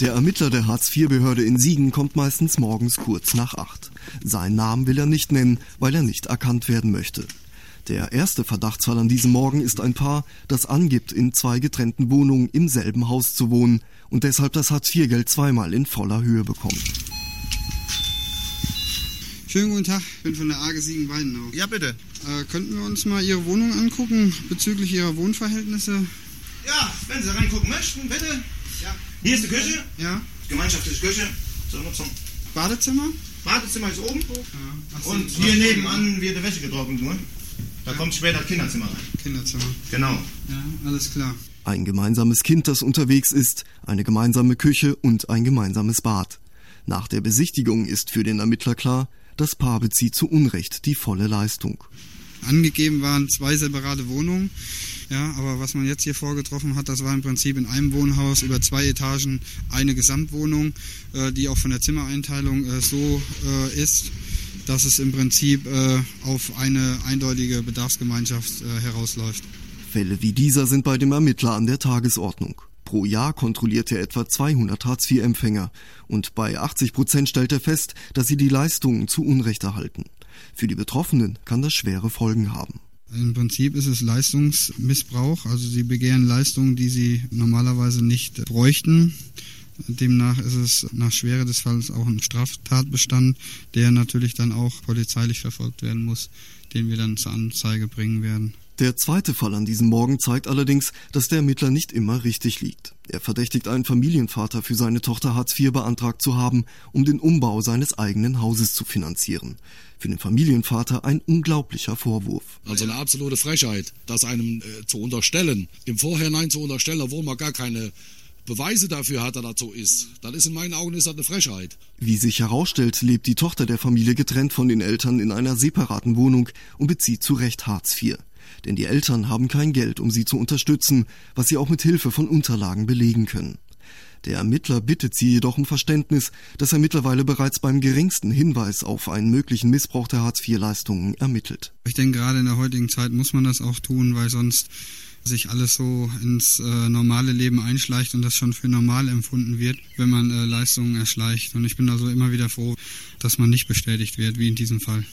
Der Ermittler der Hartz-IV-Behörde in Siegen kommt meistens morgens kurz nach acht. Seinen Namen will er nicht nennen, weil er nicht erkannt werden möchte. Der erste Verdachtsfall an diesem Morgen ist ein Paar, das angibt, in zwei getrennten Wohnungen im selben Haus zu wohnen und deshalb das Hartz-IV-Geld zweimal in voller Höhe bekommt. Schönen guten Tag, ich bin von der AG Siegen-Weidenau. Ja, bitte. Äh, könnten wir uns mal Ihre Wohnung angucken bezüglich Ihrer Wohnverhältnisse? Ja, wenn Sie reingucken möchten, bitte. Ja. Hier ist die Küche, Ja. gemeinschaftliche Küche zur Nutzung. Badezimmer? Badezimmer ist oben Ja. Ach, Sie- und hier nebenan wird die Wäsche getrocknet nur. Da kommt später das Kinderzimmer rein. Kinderzimmer. Genau. Ja, alles klar. Ein gemeinsames Kind, das unterwegs ist, eine gemeinsame Küche und ein gemeinsames Bad. Nach der Besichtigung ist für den Ermittler klar, das Paar bezieht zu Unrecht die volle Leistung. Angegeben waren zwei separate Wohnungen. Ja, aber was man jetzt hier vorgetroffen hat, das war im Prinzip in einem Wohnhaus über zwei Etagen eine Gesamtwohnung, äh, die auch von der Zimmereinteilung äh, so äh, ist, dass es im Prinzip äh, auf eine eindeutige Bedarfsgemeinschaft äh, herausläuft. Fälle wie dieser sind bei dem Ermittler an der Tagesordnung. Pro Jahr kontrolliert er etwa 200 Hartz-IV-Empfänger und bei 80 Prozent stellt er fest, dass sie die Leistungen zu Unrecht erhalten. Für die Betroffenen kann das schwere Folgen haben. Im Prinzip ist es Leistungsmissbrauch, also sie begehren Leistungen, die sie normalerweise nicht bräuchten. Demnach ist es nach Schwere des Falles auch ein Straftatbestand, der natürlich dann auch polizeilich verfolgt werden muss, den wir dann zur Anzeige bringen werden. Der zweite Fall an diesem Morgen zeigt allerdings, dass der Ermittler nicht immer richtig liegt. Er verdächtigt einen Familienvater für seine Tochter Hartz IV beantragt zu haben, um den Umbau seines eigenen Hauses zu finanzieren. Für den Familienvater ein unglaublicher Vorwurf. Also eine absolute Frechheit, das einem äh, zu unterstellen, im Vorhinein zu unterstellen, obwohl man gar keine Beweise dafür hat, dass das so ist. Das ist in meinen Augen ist das eine Frechheit. Wie sich herausstellt, lebt die Tochter der Familie getrennt von den Eltern in einer separaten Wohnung und bezieht zu Recht Hartz IV. Denn die Eltern haben kein Geld, um sie zu unterstützen, was sie auch mit Hilfe von Unterlagen belegen können. Der Ermittler bittet sie jedoch um Verständnis, dass er mittlerweile bereits beim geringsten Hinweis auf einen möglichen Missbrauch der Hartz-IV-Leistungen ermittelt. Ich denke, gerade in der heutigen Zeit muss man das auch tun, weil sonst sich alles so ins äh, normale Leben einschleicht und das schon für normal empfunden wird, wenn man äh, Leistungen erschleicht. Und ich bin also immer wieder froh, dass man nicht bestätigt wird, wie in diesem Fall.